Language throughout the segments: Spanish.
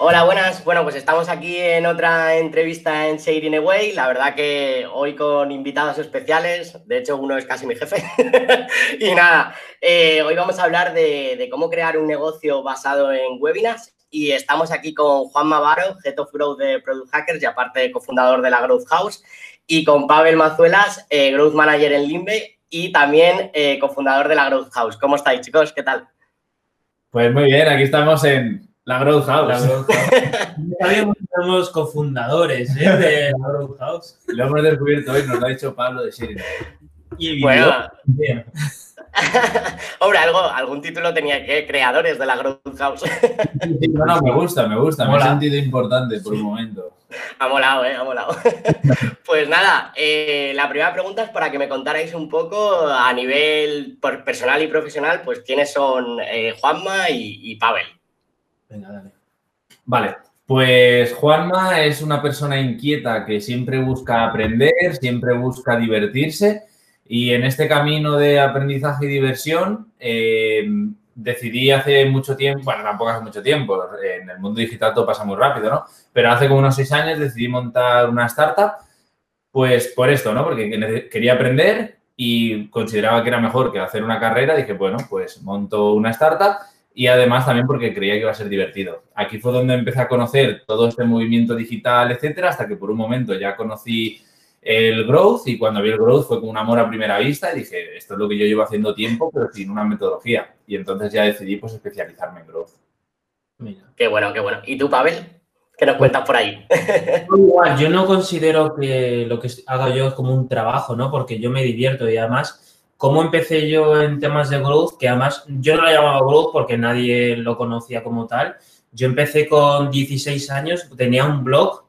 Hola, buenas. Bueno, pues estamos aquí en otra entrevista en Shading Away. La verdad que hoy con invitados especiales, de hecho uno es casi mi jefe. y nada, eh, hoy vamos a hablar de, cómo crear un negocio basado en webinars. Y estamos aquí con Juan Mavaro, Head of Growth de Product Hackers y aparte cofundador de la Growth House. Y con Pavel Mazuelas, eh, Growth Manager en Limbe y también eh, cofundador de la Growth House. ¿Cómo estáis, chicos? ¿Qué tal? Pues muy bien, aquí estamos en la Growth House. La Growth House. somos cofundadores ¿eh? de la Growth House. Lo hemos descubierto hoy, nos lo ha dicho Pablo de Siri. Y bueno. Hombre, algo, algún título tenía que creadores de la Growth House. no, no, me gusta, me gusta. Me ha sentido importante por un momento. Ha molado, ¿eh? Ha molado. pues nada, eh, la primera pregunta es para que me contarais un poco a nivel personal y profesional, pues quiénes son eh, Juanma y Pavel. Venga, dale. Vale, pues Juanma es una persona inquieta que siempre busca aprender, siempre busca divertirse y en este camino de aprendizaje y diversión eh, decidí hace mucho tiempo, bueno, tampoco hace mucho tiempo, en el mundo digital todo pasa muy rápido, ¿no? Pero hace como unos seis años decidí montar una startup, pues por esto, ¿no? Porque quería aprender y consideraba que era mejor que hacer una carrera. Dije, bueno, pues monto una startup y además también porque creía que iba a ser divertido. Aquí fue donde empecé a conocer todo este movimiento digital, etcétera, hasta que por un momento ya conocí el growth y cuando vi el growth fue como un amor a primera vista y dije, esto es lo que yo llevo haciendo tiempo, pero sin una metodología. Y entonces ya decidí pues especializarme en growth. Qué bueno, qué bueno. ¿Y tú, Pavel? ¿Qué nos cuentas por ahí? Igual, yo no considero que lo que haga yo es como un trabajo, ¿no? Porque yo me divierto y además ¿Cómo empecé yo en temas de growth? Que además yo no lo llamaba growth porque nadie lo conocía como tal. Yo empecé con 16 años, tenía un blog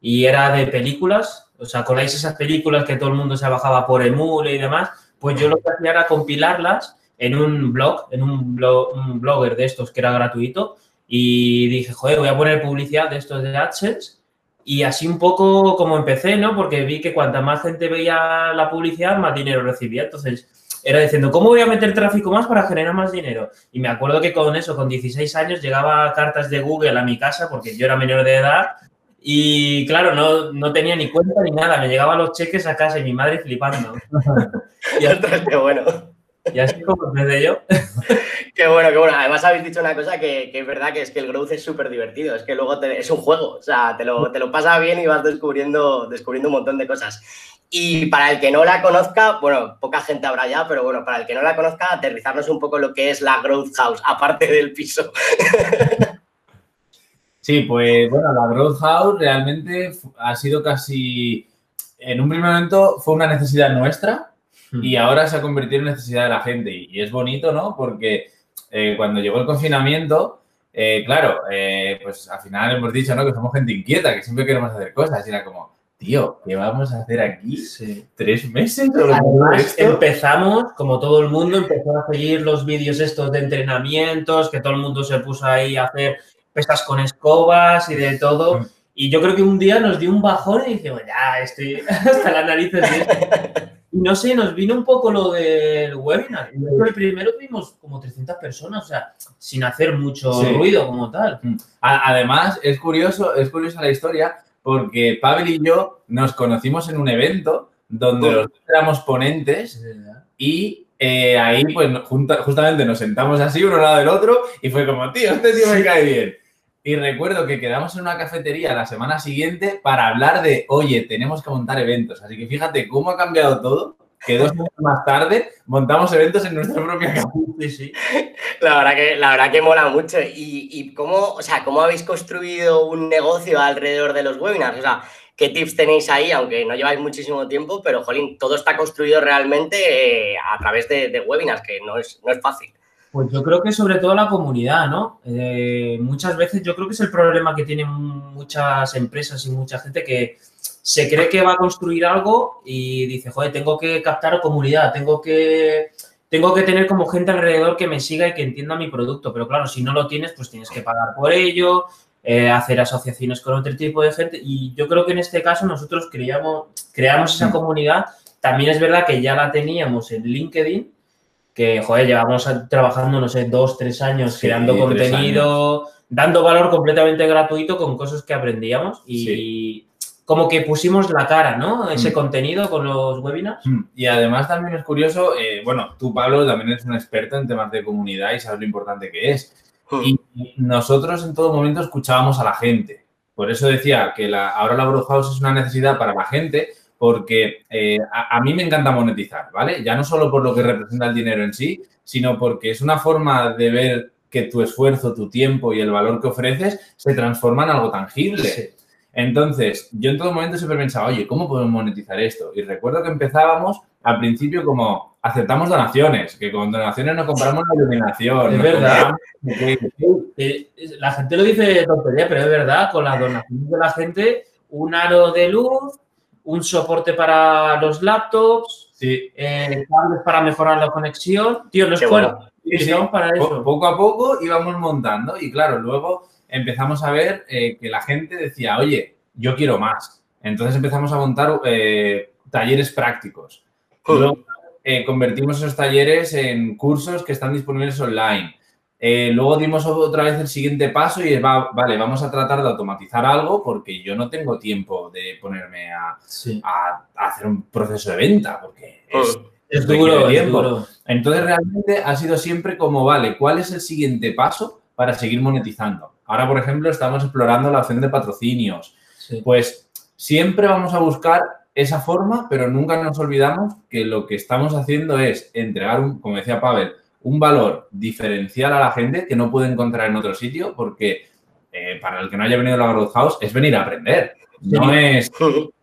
y era de películas. O sea, ¿acordáis esas películas que todo el mundo se bajaba por Emule y demás? Pues yo lo que hacía era compilarlas en un blog, en un, blog, un blogger de estos que era gratuito. Y dije, joder, voy a poner publicidad de estos de AdSense. Y así un poco como empecé, ¿no? Porque vi que cuanta más gente veía la publicidad, más dinero recibía. Entonces, era diciendo, ¿cómo voy a meter tráfico más para generar más dinero? Y me acuerdo que con eso, con 16 años, llegaba cartas de Google a mi casa porque yo era menor de edad y claro, no, no tenía ni cuenta ni nada. Me llegaban los cheques a casa y mi madre flipando. y qué bueno. Y así como empecé yo. qué bueno, qué bueno. Además habéis dicho una cosa que, es verdad, que es que el growth es súper divertido. Es que luego es un juego. O sea, te lo, te lo pasas bien y vas descubriendo, descubriendo un montón de cosas. Y para el que no la conozca, bueno, poca gente habrá ya, pero bueno, para el que no la conozca, aterrizarnos un poco lo que es la Growth House, aparte del piso. Sí, pues bueno, la Growth House realmente ha sido casi, en un primer momento fue una necesidad nuestra y hmm. ahora se ha convertido en necesidad de la gente. Y es bonito, ¿no? Porque eh, cuando llegó el confinamiento, eh, claro, eh, pues al final hemos dicho, ¿no? Que somos gente inquieta, que siempre queremos hacer cosas. Y era como, tío, ¿qué vamos a hacer aquí? ¿Tres meses? Además, empezamos, como todo el mundo, empezó a seguir los vídeos estos de entrenamientos, que todo el mundo se puso ahí a hacer pesas con escobas y de todo. Mm. Y yo creo que un día nos dio un bajón y dijimos, ya, estoy hasta las narices de esto. Y no sé, nos vino un poco lo del webinar. El primero tuvimos como 300 personas, o sea, sin hacer mucho ruido como tal. Mm. Además, es curioso, es curiosa la historia porque Pavel y yo nos conocimos en un evento donde los éramos ponentes y eh, ahí pues justamente nos sentamos así uno al lado del otro y fue como, tío, este tío me cae bien. Y recuerdo que quedamos en una cafetería la semana siguiente para hablar de, oye, tenemos que montar eventos. Así que fíjate cómo ha cambiado todo que dos meses más tarde montamos eventos en nuestra propia casa. La verdad que, la verdad que mola mucho. ¿Y, cómo, o sea, cómo habéis construido un negocio alrededor de los webinars? O sea, ¿qué tips tenéis ahí? Aunque no lleváis muchísimo tiempo, pero, jolín, todo está construido realmente eh, a través de, webinars, que no es, no es fácil. Pues yo creo que sobre todo la comunidad, ¿no? Eh, muchas veces yo creo que es el problema que tienen muchas empresas y mucha gente que se cree que va a construir algo y dice, joder, tengo que captar comunidad, tengo que, tengo que tener como gente alrededor que me siga y que entienda mi producto. Pero claro, si no lo tienes, pues tienes que pagar por ello, eh, hacer asociaciones con otro tipo de gente. Y yo creo que en este caso nosotros creamos, creamos esa comunidad. También es verdad que ya la teníamos en LinkedIn, que, joder, llevamos trabajando, no sé, dos, tres años creando contenido dando valor completamente gratuito con cosas que aprendíamos y como que pusimos la cara, ¿no? Ese Mm. contenido con los webinars. Mm, Y además también es curioso, eh, bueno, tú Pablo también eres un experto en temas de comunidad y sabes lo importante que es. Y nosotros en todo momento escuchábamos a la gente. Por eso decía que la, ahora la House es una necesidad para la gente porque eh, a, a mí me encanta monetizar, ¿vale? Ya no solo por lo que representa el dinero en sí, sino porque es una forma de ver que tu esfuerzo, tu tiempo y el valor que ofreces se transforma en algo tangible. Sí. Entonces, yo en todo momento siempre pensaba, oye, ¿cómo podemos monetizar esto? Y recuerdo que empezábamos al principio como aceptamos donaciones, que con donaciones no compramos la iluminación. Es nos verdad. compramos- Eh, La gente lo dice tontería, pero es verdad, con las donaciones de la gente, un aro de luz, un soporte para los laptops, Sí, eh, cables para mejorar la conexión. Tío, no es Qué fuera. bueno. sí, para eso. poco a poco íbamos montando y claro, luego empezamos a ver eh, que la gente decía, oye, yo quiero más. Entonces empezamos a montar eh, talleres prácticos. Luego eh, convertimos esos talleres en cursos que están disponibles online. Eh, luego dimos otra vez el siguiente paso y es, va- vale, vamos a tratar de automatizar algo porque yo no tengo tiempo de ponerme a, Sí. a- a hacer un proceso de venta porque es, Es requiere duro, es tiempo. duro. entonces realmente ha sido siempre como, vale, ¿cuál es el siguiente paso para seguir monetizando? Ahora, por ejemplo, estamos explorando la opción de patrocinios. Sí. Pues siempre vamos a buscar esa forma, pero nunca nos olvidamos que lo que estamos haciendo es entregar, un, como decía Pavel, un valor diferencial a la gente que no puede encontrar en otro sitio, porque eh, para el que no haya venido a la Growth House es venir a aprender. No Sí. es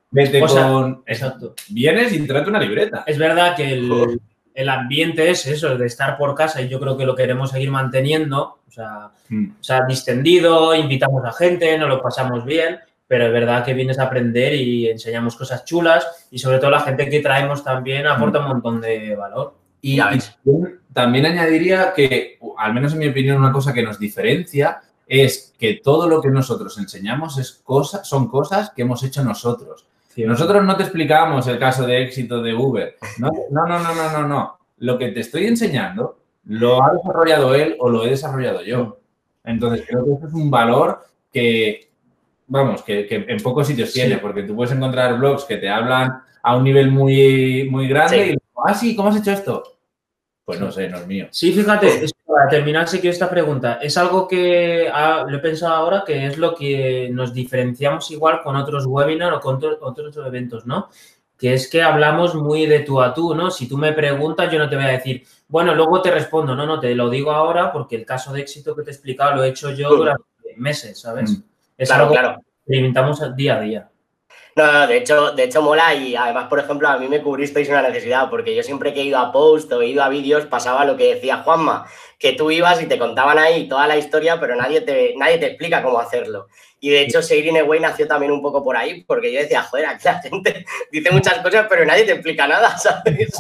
vete O sea, con. Exacto. Vienes y tráete una libreta. Es verdad que el, el ambiente es eso, de estar por casa y yo creo que lo queremos seguir manteniendo. O sea, Mm. o sea, distendido, invitamos a gente, nos lo pasamos bien, pero es verdad que vienes a aprender y enseñamos cosas chulas y sobre todo la gente que traemos también aporta un montón de valor. Y, y. también, añadiría que, al menos en mi opinión, una cosa que nos diferencia es que todo lo que nosotros enseñamos es cosa, son cosas que hemos hecho nosotros. Nosotros no te explicamos el caso de éxito de Uber. No, no, no, no, no, no. no. Lo que te estoy enseñando lo ha desarrollado él o lo he desarrollado yo. Entonces, creo que eso es un valor que, vamos, que, que en pocos sitios Sí. tiene, porque tú puedes encontrar blogs que te hablan a un nivel muy, muy grande Sí. y ah, sí, ¿cómo has hecho esto? Pues no sé, no es mío. Sí, fíjate, es- para terminar, sí que esta pregunta es algo que ah, lo he pensado ahora, que es lo que nos diferenciamos igual con otros webinars o con otros, otros eventos, ¿no? Que es que hablamos muy de tú a tú, ¿no? Si tú me preguntas, yo no te voy a decir, bueno, luego te respondo, no, no, te lo digo ahora porque el caso de éxito que te he explicado lo he hecho yo durante meses, ¿sabes? Mm. Es Claro, algo claro. que experimentamos día a día. No, no, de hecho, de hecho mola y además, por ejemplo, a mí me cubristeis una necesidad porque yo siempre que he ido a post o he ido a vídeos pasaba lo que decía Juanma, que tú ibas y te contaban ahí toda la historia, pero nadie te, nadie te explica cómo hacerlo. Y de hecho, Seguir in a Way nació también un poco por ahí, porque yo decía, joder, aquí la gente dice muchas cosas, pero nadie te explica nada, ¿sabes?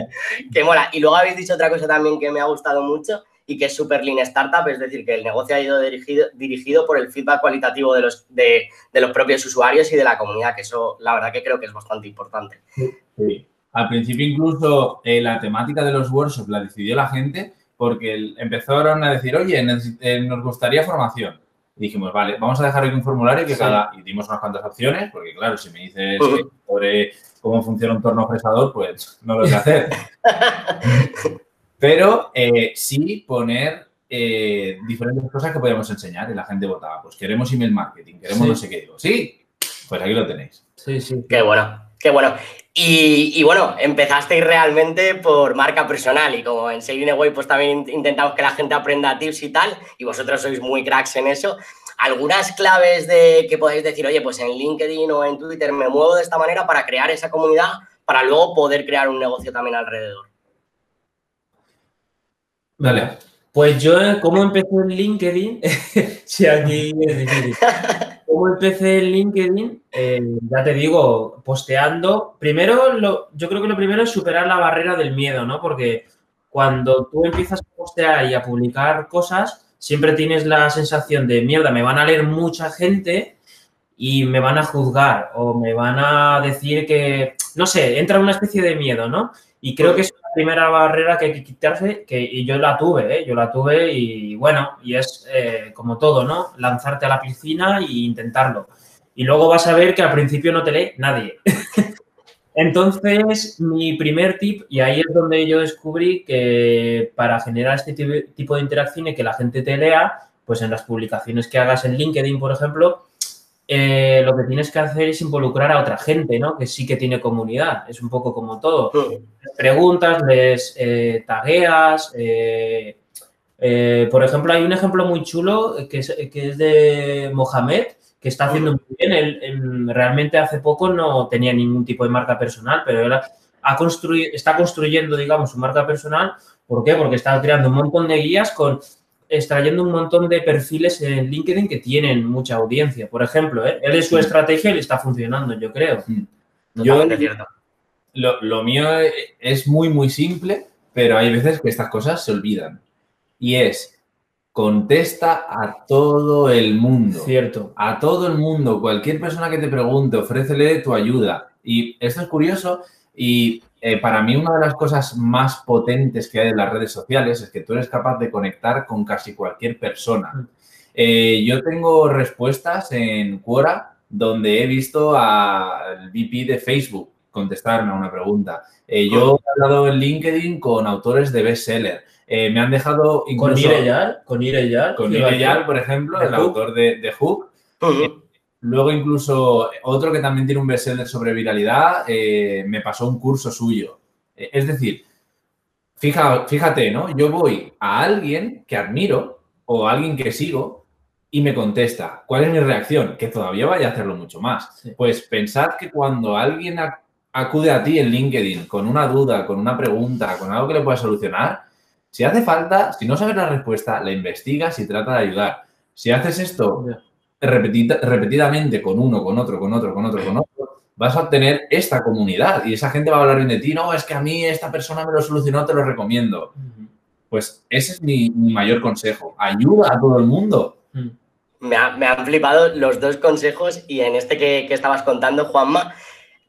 que mola. Y luego habéis dicho otra cosa también que me ha gustado mucho y que es super lean startup, es decir, que el negocio ha ido dirigido, dirigido por el feedback cualitativo de los, de, de los propios usuarios y de la comunidad, que eso la verdad que creo que es bastante importante. Sí. Al principio incluso eh, la temática de los workshops la decidió la gente porque empezaron a decir, oye, eh, nos gustaría formación. Y dijimos, vale, vamos a dejar aquí un formulario que Sí. cada... Y dimos unas cuantas opciones, porque claro, si me dices sobre cómo funciona un torno fresador, pues no lo sé hacer. Pero eh, sí poner eh, diferentes cosas que podíamos enseñar y la gente votaba. Pues queremos email marketing, queremos Sí. no sé qué. Digo, sí, pues aquí lo tenéis. Sí, sí. Qué bueno, qué bueno. Y, y bueno, empezasteis realmente por marca personal y como en Saving Away pues también int- intentamos que la gente aprenda tips y tal y vosotros sois muy cracks en eso. Algunas claves de que podéis decir, oye, pues en LinkedIn o en Twitter me muevo de esta manera para crear esa comunidad para luego poder crear un negocio también alrededor. Dale. Pues yo, eh, ¿cómo empecé en LinkedIn? si aquí es difícil. ¿Cómo empecé en LinkedIn? Eh, ya te digo, posteando. Primero, lo- yo creo que lo primero es superar la barrera del miedo, ¿no? Porque cuando tú empiezas a postear y a publicar cosas, siempre tienes la sensación de mierda, me van a leer mucha gente y me van a juzgar o me van a decir que, no sé, entra una especie de miedo, ¿no? Y creo que es la primera barrera que hay que quitarse, que y yo la tuve, ¿eh? yo la tuve y bueno, y es eh, como todo, ¿no? Lanzarte a la piscina e intentarlo. Y luego vas a ver que al principio no te lee nadie. Entonces, mi primer tip, y ahí es donde yo descubrí que para generar este tipo de interacción y que la gente te lea, pues en las publicaciones que hagas en LinkedIn, por ejemplo, eh, lo que tienes que hacer es involucrar a otra gente, ¿no? Que sí que tiene comunidad. Es un poco como todo. Preguntas, les eh, tagueas. Eh, por ejemplo, hay un ejemplo muy chulo que es, que es de Mohamed, que está haciendo muy bien. Él, realmente hace poco no tenía ningún tipo de marca personal, pero él ha construido, está construyendo, digamos, su marca personal. ¿Por qué? Porque está creando un montón de guías con extrayendo un montón de perfiles en LinkedIn que tienen mucha audiencia. Por ejemplo, ¿eh? él es su estrategia y le está funcionando, yo creo. Yo, lo, lo mío es muy, muy simple, pero hay veces que estas cosas se olvidan. Y es, contesta a todo el mundo. Cierto. A todo el mundo. Cualquier persona que te pregunte, ofrécele tu ayuda. Y esto es curioso y eh, para mí una de las cosas más potentes que hay en las redes sociales es que tú eres capaz de conectar con casi cualquier persona. Mm. Eh, yo tengo respuestas en Quora donde he visto al VP de Facebook contestarme a una pregunta. Eh, yo he hablado en LinkedIn con autores de bestseller. me han dejado incluso... ¿Con Ireyal? ¿Con Ireyal? Con Ireyal, por ejemplo, el autor de, de Hook. Luego incluso otro que también tiene un bestseller sobre viralidad, eh, me pasó un curso suyo. Eh, es decir, fíjate, ¿no? Yo voy a alguien que admiro o a alguien que sigo y me contesta. ¿Cuál es mi reacción? Que todavía vaya a hacerlo mucho más. Pues pensad que cuando alguien acude a ti en LinkedIn con una duda, con una pregunta, con algo que le pueda solucionar, si hace falta, si no sabes la respuesta, la investigas y trata de ayudar. Si haces esto repetidamente con uno, con otro, con otro, con otro, con otro, vas a obtener esta comunidad y esa gente va a hablar bien de ti. No, es que a mí esta persona me lo solucionó, te lo recomiendo. Pues ese es mi, mayor consejo. Ayuda a todo el mundo. Mm. Me, han flipado los dos consejos y en este que, que estabas contando, Juanma,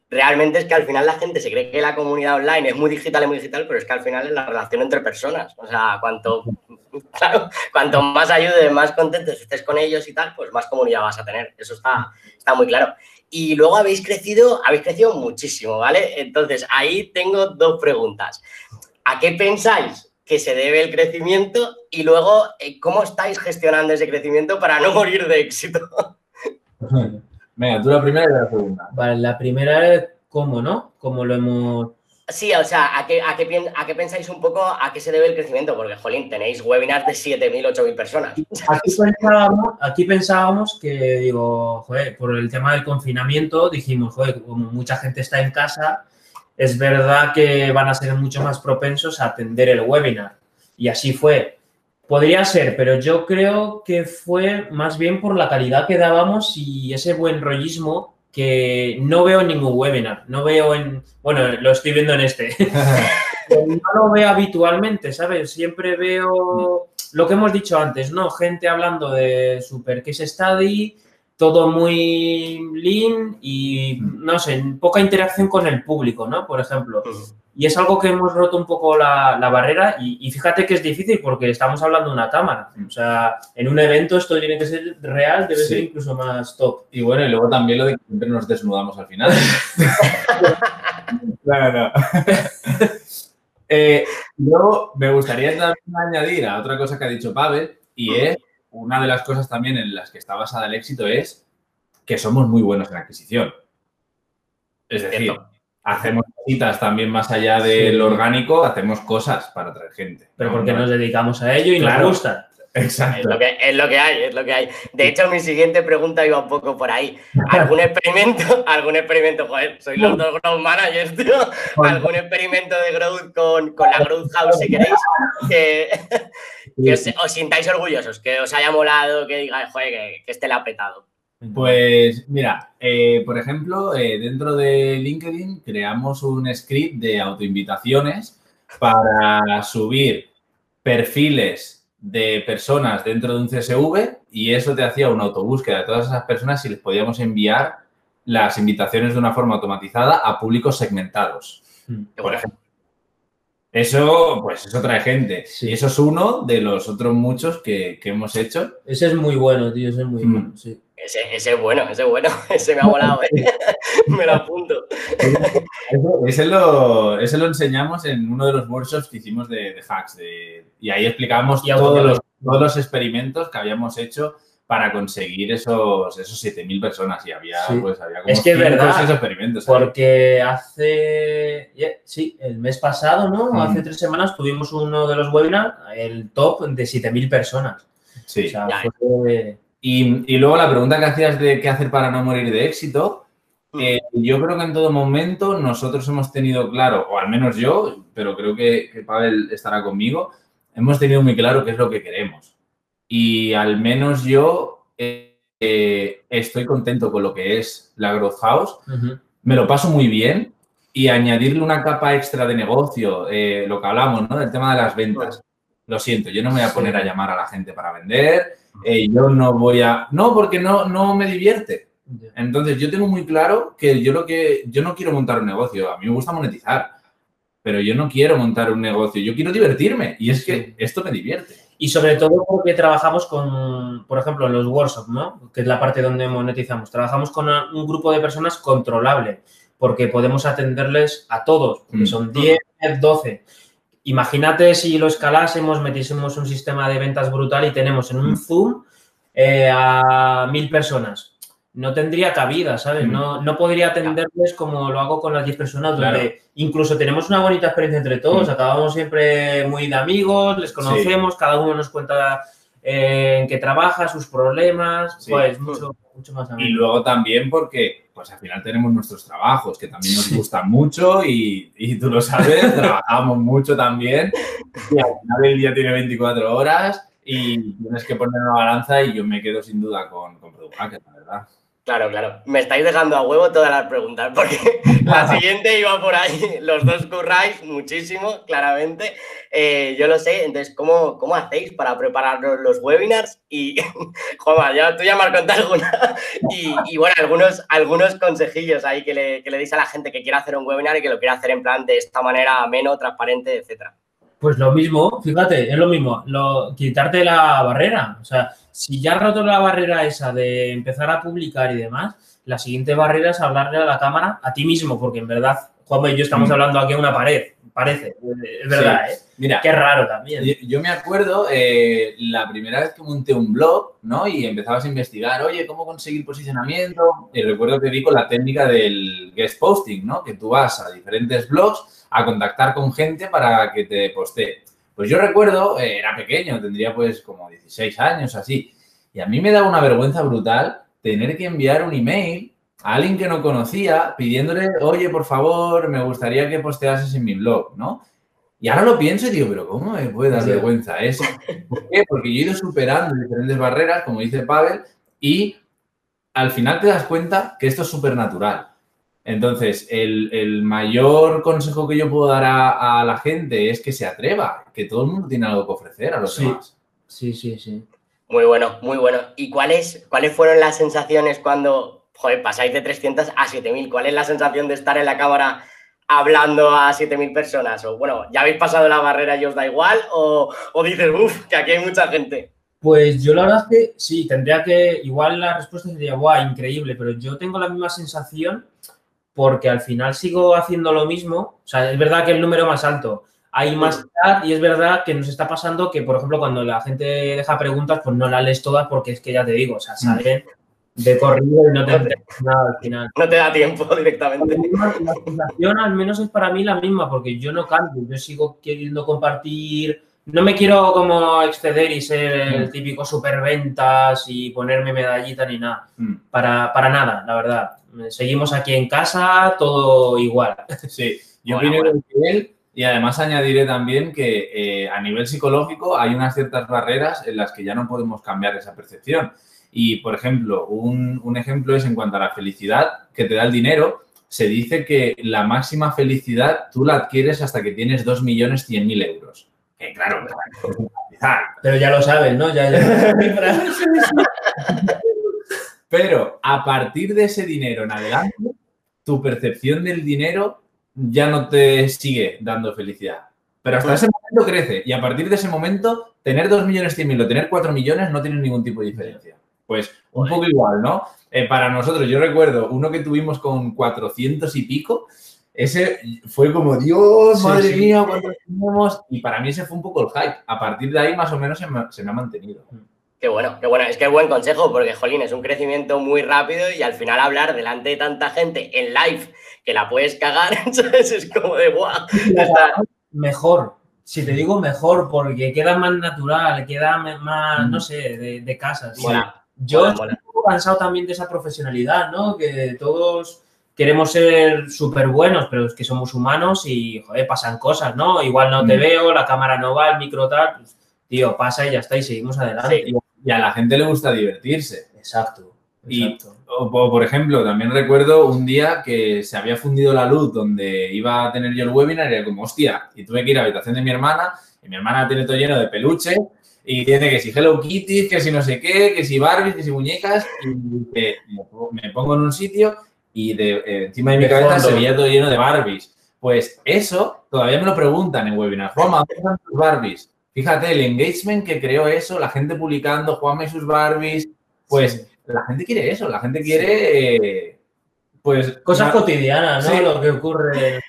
realmente es que al final la gente se cree que la comunidad online es muy digital, es muy digital, pero es que al final es la relación entre personas. O sea, cuanto, cuanto más ayudes, más contentos estés con ellos y tal, pues más comunidad vas a tener. Eso está, está muy claro. Y luego habéis crecido, habéis crecido muchísimo, ¿vale? Entonces, ahí tengo dos preguntas. ¿A qué pensáis que se debe el crecimiento? Y luego, eh, ¿cómo estáis gestionando ese crecimiento para no morir de éxito? Venga, tú la primera y la segunda. Vale, la primera es cómo, ¿no? Cómo lo hemos... Sí, o sea, ¿a qué, a, qué, ¿a qué pensáis un poco a qué se debe el crecimiento? Porque, jolín, tenéis webinars de 7.000, 8.000 personas. Aquí pensábamos, aquí pensábamos que, digo, joder, por el tema del confinamiento, dijimos, joder, como mucha gente está en casa, es verdad que van a ser mucho más propensos a atender el webinar. Y así fue. Podría ser, pero yo creo que fue más bien por la calidad que dábamos y ese buen rollismo que no veo en ningún webinar. No veo en. Bueno, lo estoy viendo en este. no lo veo habitualmente, ¿sabes? Siempre veo lo que hemos dicho antes, ¿no? Gente hablando de Super Case Study, todo muy lean y, no sé, poca interacción con el público, ¿no? Por ejemplo. Y es algo que hemos roto un poco la, barrera y, fíjate que es difícil porque estamos hablando de una cámara. O sea, en un evento esto tiene que ser real, debe ser incluso más top. Y bueno, y luego también lo de que siempre nos desnudamos al final. no, no. eh, luego me gustaría también añadir a otra cosa que ha dicho Pavel y es una de las cosas también en las que está basada el éxito es que somos muy buenos en adquisición. Es decir, hacemos citas también más allá del orgánico, hacemos cosas para atraer gente. Pero porque nos dedicamos a ello y nos gusta. Exacto. Es lo, que, es lo, que, hay, es lo que hay. De hecho, mi siguiente pregunta iba un poco por ahí. ¿Algún experimento? ¿Algún experimento? Joder, soy los dos growth managers, tío. ¿Algún experimento de growth con, con la Growth House, si queréis? Que, os, sintáis orgullosos, que os haya molado, que digáis, joder, que, que este le ha petado. Pues mira, eh, por ejemplo, eh, dentro de LinkedIn creamos un script de autoinvitaciones para subir perfiles de personas dentro de un CSV y eso te hacía una autobúsqueda de todas esas personas y les podíamos enviar las invitaciones de una forma automatizada a públicos segmentados. Mm. Por ejemplo, Eso, pues eso trae gente. Sí. Y eso es uno de los otros muchos que, que hemos hecho. Ese es muy bueno, tío, ese es muy Mm. bueno, sí. Ese, ese es bueno, ese es bueno. Ese me ha volado, ¿eh? Me lo apunto. Ese lo, ese lo enseñamos en uno de los workshops que hicimos de, de hacks. de- y ahí explicamos Y todos los, todos los experimentos que habíamos hecho para conseguir esos, esos 7.000 personas. Y había, Sí. pues, había como Es que es verdad, seis experimentos. Porque hace, yeah, sí, el mes pasado, ¿no? Mm. Hace tres semanas tuvimos uno de los webinars, el top de 7.000 personas. Sí. O sea, Ya, fue- Y, y luego la pregunta que hacías de qué hacer para no morir de éxito, eh, yo creo que en todo momento nosotros hemos tenido claro, o al menos yo, pero creo que, que Pavel estará conmigo, hemos tenido muy claro qué es lo que queremos. Y al menos yo eh, eh, estoy contento con lo que es la Growth House, me lo paso muy bien y añadirle una capa extra de negocio, eh, lo que hablamos, ¿no? Del tema de las ventas. Lo siento, yo no me voy a poner a llamar a la gente para vender, eh, yo no voy a... No, porque no, no me divierte. Entonces, yo tengo muy claro que yo lo que... Yo no quiero montar un negocio, a mí me gusta monetizar, pero yo no quiero montar un negocio, yo quiero divertirme y es que esto me divierte. Y sobre todo porque trabajamos con, por ejemplo, en los workshops, ¿no? Que es la parte donde monetizamos. Trabajamos con un grupo de personas controlable, porque podemos atenderles a todos, porque Mm. son 10, 12. Imagínate si lo escalásemos, metiésemos un sistema de ventas brutal y tenemos en un Mm. Zoom eh, a mil personas. No tendría cabida, ¿sabes? Mm. No, no podría atenderles como lo hago con las 10 personas, Claro. donde incluso tenemos una bonita experiencia entre todos, Mm. acabamos siempre muy de amigos, les conocemos, cada uno nos cuenta eh, en qué trabaja, sus problemas, Sí. pues mucho, mucho más Y ameno. luego también porque, pues al final tenemos nuestros trabajos que también nos gustan mucho y, y tú lo sabes, trabajamos mucho también y al final el día tiene 24 horas y tienes que poner una balanza y yo me quedo sin duda con, con Product Hackers, la verdad. Claro, claro. Me estáis dejando a huevo todas las preguntas, porque la siguiente iba por ahí. Los dos curráis muchísimo, claramente. Eh, yo lo sé. Entonces, ¿cómo, cómo hacéis para preparar los, webinars? Y, Juanma, ya, tú ya me has contado alguna. Y, y, bueno, algunos, algunos consejillos ahí que le, que le deis a la gente que quiera hacer un webinar y que lo quiera hacer en plan de esta manera ameno, transparente, etcétera. Pues lo mismo, fíjate, es lo mismo, lo, quitarte la barrera. O sea, si ya has roto la barrera esa de empezar a publicar y demás, la siguiente barrera es hablarle a la cámara a ti mismo, porque en verdad, Juanma y yo estamos Mm. hablando aquí a una pared, parece, es verdad, ¿eh? Mira, Qué raro también. yo, yo me acuerdo eh, la primera vez que monté un blog, ¿no? Y empezabas a investigar, oye, ¿cómo conseguir posicionamiento? Y recuerdo que vi con la técnica del guest posting, ¿no? Que tú vas a diferentes blogs a contactar con gente para que te postee. Pues yo recuerdo, eh, era pequeño, tendría pues como 16 años, así, y a mí me daba una vergüenza brutal tener que enviar un email a alguien que no conocía pidiéndole, oye, por favor, me gustaría que posteases en mi blog, ¿no? Y ahora lo pienso y digo, pero ¿cómo me puede dar Sí. vergüenza eso? ¿Por qué? Porque yo he ido superando diferentes barreras, como dice Pavel, y al final te das cuenta que esto es súper natural. Entonces, el, el mayor consejo que yo puedo dar a, a la gente es que se atreva, que todo el mundo tiene algo que ofrecer a los Sí. demás. Sí, sí, sí. Muy bueno, muy bueno. ¿Y cuáles, cuáles fueron las sensaciones cuando, joder, pasáis de 300 a 7000? ¿Cuál es la sensación de estar en la cámara hablando a 7000 personas? O bueno, ¿ya habéis pasado la barrera y os da igual? ¿O, o dices, uff, que aquí hay mucha gente? Pues yo la verdad es que sí, tendría que, igual la respuesta sería, guau, increíble, pero yo tengo la misma sensación porque al final sigo haciendo lo mismo. O sea, es verdad que el número más alto, hay más chat y es verdad que nos está pasando que, por ejemplo, cuando la gente deja preguntas, pues no las lees todas porque es que ya te digo, o sea, salen de corrido y no te nada al final. No te da tiempo directamente. La sensación al menos es para mí la misma, porque yo no cambio, yo sigo queriendo compartir, no me quiero como exceder y ser el típico superventas y ponerme medallita ni nada, Mm. para, para nada, la verdad. Seguimos aquí en casa, todo igual. Sí, yo Bueno, opino bueno. y además añadiré también que eh, a nivel psicológico hay unas ciertas barreras en las que ya no podemos cambiar esa percepción. Y, por ejemplo, un, un ejemplo es en cuanto a la felicidad que te da el dinero. Se dice que la máxima felicidad tú la adquieres hasta que tienes 2.100.000 euros. Que claro. Pero ya lo sabes, ¿no? Ya, ya. Pero a partir de ese dinero en adelante, tu percepción del dinero ya no te sigue dando felicidad. Pero hasta ese momento crece y a partir de ese momento tener 2 millones 100 mil o tener 4 millones no tiene ningún tipo de diferencia. Pues un poco igual, ¿no? Eh, para nosotros, yo recuerdo uno que tuvimos con 400 y pico, ese fue como, Dios, madre sí. mía, cuántos tenemos. Y para mí ese fue un poco el hype. A partir de ahí, más o menos, se me, se me ha mantenido. Qué bueno, qué bueno. Es que es buen consejo porque, jolín, es un crecimiento muy rápido y al final hablar delante de tanta gente en live que la puedes cagar, ¿sabes? Es como de guau. Está- Mejor. Si te digo mejor, porque queda más natural, queda más, Mm. no sé, de, de casa. Yo mola, estoy mola. un poco cansado también de esa profesionalidad, ¿no? Que todos queremos ser súper buenos, pero es que somos humanos y, joder, pasan cosas, ¿no? Igual no te Mm. veo, la cámara no va, el micro tal. pues, tío, pasa y ya está y seguimos adelante. Sí. Y a la gente le gusta divertirse. Exacto. Y-. O, o, por ejemplo, también recuerdo un día que se había fundido la luz donde iba a tener yo el webinar y era como, hostia, y tuve que ir a la habitación de mi hermana y mi hermana tiene todo lleno de peluche y tiene que si Hello Kitty, que si no sé qué, que si Barbies, que si muñecas y que me po- me pongo en un sitio y de, eh, encima de mi De cabeza fondo. se veía todo lleno de Barbies. Pues eso todavía me lo preguntan en webinar. Juanma, ¿dónde están tus Barbies? Fíjate, el engagement que creó eso, la gente publicando Juanma y sus Barbies, pues la gente quiere eso, la gente quiere, eh, pues... Cosas na- cotidianas, ¿no? Sí. Lo que ocurre.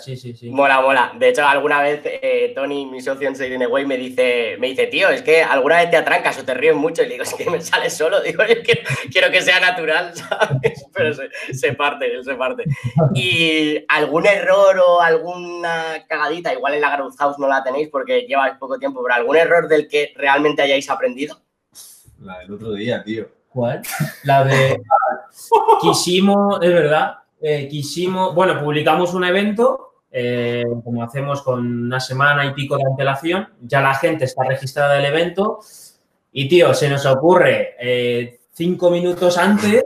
Sí, sí, sí. Mola, mola. De hecho, alguna vez eh, Tony, mi socio en Sailing Away, me dice, me dice, tío, es que alguna vez te atrancas o te ríes mucho. Y le digo, es que me sale solo. Digo, es que quiero que sea natural, ¿sabes? Pero se, se parte, él se parte. Y algún error o alguna cagadita, igual en la Growth House no la tenéis porque lleváis poco tiempo, pero algún error del que realmente hayáis aprendido. La del otro día, tío. ¿Cuál? La de. quisimos, es verdad, eh, quisimos. Bueno, publicamos un evento, eh, como hacemos con una semana y pico de antelación. Ya la gente está registrada del evento. Y, tío, se nos ocurre eh, cinco minutos antes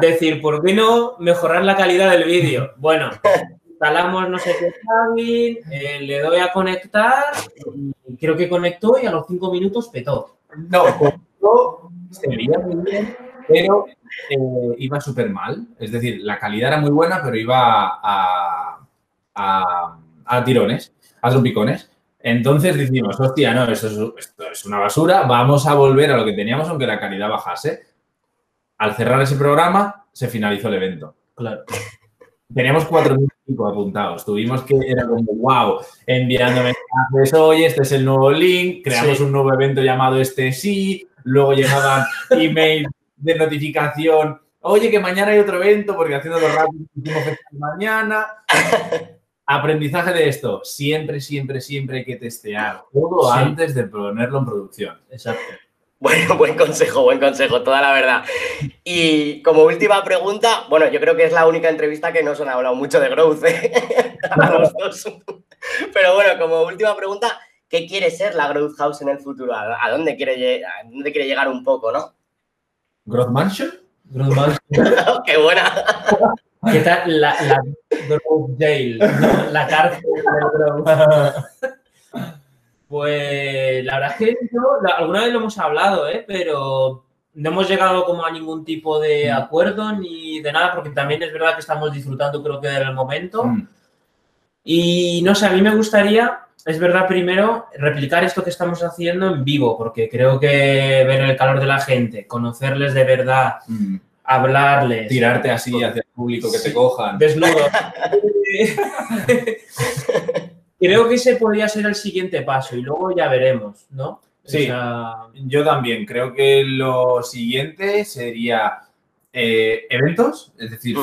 decir, ¿por qué no mejorar la calidad del vídeo? Bueno, instalamos no sé qué plugin, le doy a conectar y creo que conectó y a los cinco minutos petó. No, conmigo se veía muy bien, pero eh, iba súper mal. Es decir, la calidad era muy buena, pero iba a, a, a tirones, a trompicones. Entonces decimos, hostia, no, esto es, esto es una basura, vamos a volver a lo que teníamos aunque la calidad bajase. Al cerrar ese programa, se finalizó el evento. Claro. Teníamos 4.000 y pico apuntados. Tuvimos que, era como, wow, enviando mensajes, oye, este es el nuevo link, creamos Sí. un nuevo evento llamado Este Sí, luego llegaban emails de notificación, oye, que mañana hay otro evento, porque haciéndolo rápido mañana. Aprendizaje de esto, siempre, siempre, siempre hay que testear todo Sí. antes de ponerlo en producción. Exacto. Bueno, buen consejo, buen consejo, toda la verdad. Y como última pregunta, bueno, yo creo que es la única entrevista que no se han hablado mucho de growth, ¿eh? a los dos. Pero bueno, como última pregunta, ¿qué quiere ser la Growth House en el futuro? ¿A dónde quiere, a dónde quiere llegar un poco, no? Growth Mansion, Grossman, ¡Qué buena! ¿Qué tal la, la Growth Jail? ¿no? La cárcel del Growth. Pues la verdad es que no, alguna vez lo hemos hablado, ¿eh? pero no hemos llegado como a ningún tipo de acuerdo ni de nada, porque también es verdad que estamos disfrutando creo que del momento. Mm, Y no sé, a mí me gustaría, es verdad, primero replicar esto que estamos haciendo en vivo, porque creo que ver el calor de la gente, conocerles de verdad, mm. hablarles, tirarte así hacia el público que te cojan. desnudo. creo que ese podría ser el siguiente paso y luego ya veremos, ¿no? Sí. O sea, Yo también creo que lo siguiente sería eh, eventos, es decir,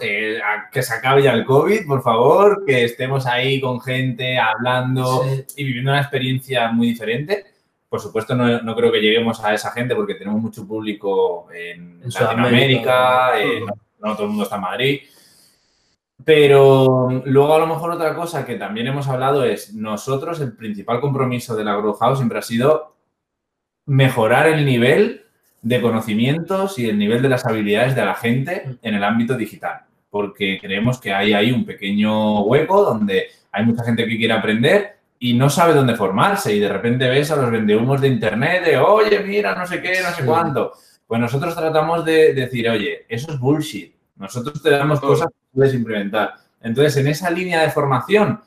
eh, que se acabe ya el COVID, por favor, que estemos ahí con gente hablando sí, y viviendo una experiencia muy diferente. Por supuesto, no, no creo que lleguemos a esa gente porque tenemos mucho público en, En Latinoamérica, eh, no, no todo el mundo está en Madrid. Pero luego a lo mejor otra cosa que también hemos hablado es nosotros, el principal compromiso de la Grow House siempre ha sido mejorar el nivel de conocimientos y el nivel de las habilidades de la gente en el ámbito digital, porque creemos que hay ahí un pequeño hueco donde hay mucha gente que quiere aprender y no sabe dónde formarse y de repente ves a los vendehumos de internet de, oye, mira, no sé qué, no sé cuánto. Pues nosotros tratamos de decir, oye, eso es bullshit. Nosotros te damos Mm. cosas que puedes implementar. Entonces, en esa línea de formación,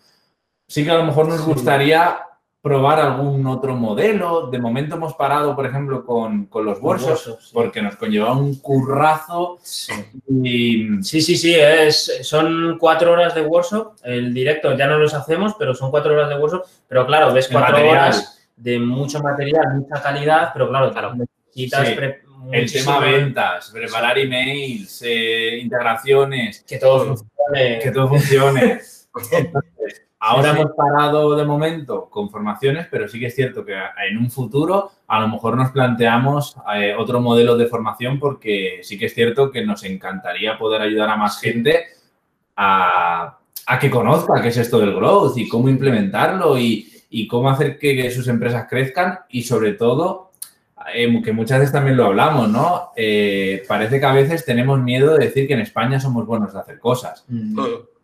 sí que a lo mejor nos gustaría probar algún otro modelo. De momento hemos parado, por ejemplo, con, los bolsos, porque nos conlleva un currazo. Sí, sí, sí, son cuatro horas de workshop. El directo ya no los hacemos, pero son cuatro horas de workshop. Pero claro, ves cuatro horas de mucho material, mucha calidad, pero claro, claro. necesitas el tema ventas, preparar emails, eh, integraciones. Que todo funcione. Que todo funcione. ahora hemos parado de momento con formaciones, pero sí que es cierto que en un futuro a lo mejor nos planteamos eh, otro modelo de formación porque sí que es cierto que nos encantaría poder ayudar a más gente a, que conozca qué es esto del growth y cómo implementarlo y, cómo hacer que sus empresas crezcan y sobre todo eh, que muchas veces también lo hablamos, ¿no? Eh, parece que a veces tenemos miedo de decir que en España somos buenos de hacer cosas. Mm.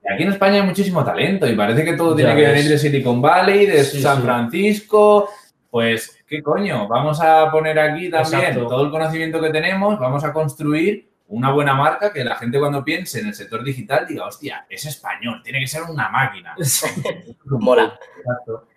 Aquí en España hay muchísimo talento y parece que todo tiene que venir de Silicon Valley, de San Francisco. Pues, ¿qué coño? Vamos a poner aquí también todo el conocimiento que tenemos, vamos a construir una buena marca que la gente cuando piense en el sector digital diga, hostia, es español, tiene que ser una máquina. Mola. Exacto.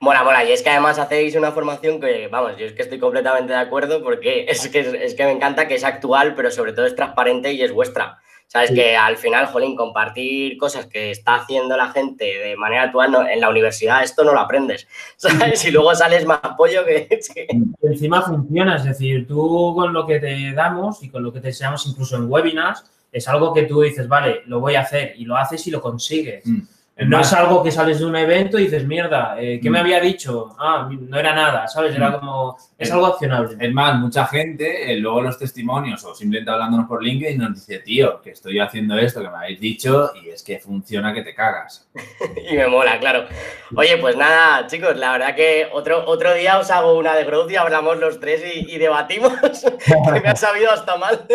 Mola, mola. Y es que además hacéis una formación que, vamos, yo es que estoy completamente de acuerdo porque es que, es que me encanta que es actual, pero sobre todo es transparente y es vuestra. Sabes que al final, Jolín, compartir cosas que está haciendo la gente de manera actual en la universidad, esto no lo aprendes. ¿Sabes? Y luego sales más pollo que, Encima funciona, es decir, tú con lo que te damos y con lo que te enseñamos incluso en webinars, es algo que tú dices, vale, lo voy a hacer y lo haces y lo consigues. Mm no es algo que sales de un evento y dices, mierda, eh, ¿qué me mm. había dicho? Ah, no era nada, ¿sabes? Era mm. como, es algo accionable. Es más, mucha gente, eh, luego los testimonios o simplemente hablándonos por LinkedIn nos dice, tío, que estoy haciendo esto que me habéis dicho y es que funciona que te cagas. y me mola, claro. Oye, pues nada, chicos, la verdad que otro, otro día os hago una de growth y hablamos los tres y, debatimos, que me ha sabido hasta mal.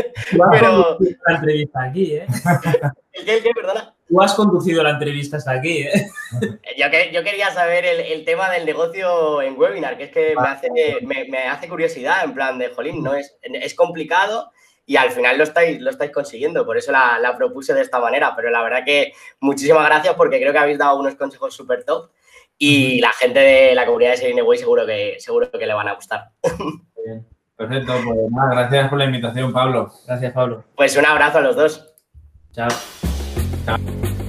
pero... La entrevista aquí, ¿eh? ¿El qué, el qué, perdona? Tú has conducido la entrevista hasta aquí, ¿eh? Yo, que, yo quería saber el, tema del negocio en webinar, que es que me hace, me, hace curiosidad, en plan de, jolín, ¿no? Es, es complicado y al final lo estáis, lo estáis consiguiendo, por eso la, propuse de esta manera, pero la verdad que muchísimas gracias porque creo que habéis dado unos consejos súper top y la gente de la comunidad de Serene seguro que, seguro que le van a gustar. Bien. Perfecto, pues nada, gracias por la invitación, Pablo. Gracias, Pablo. Pues un abrazo a los dos. Chao. Yeah.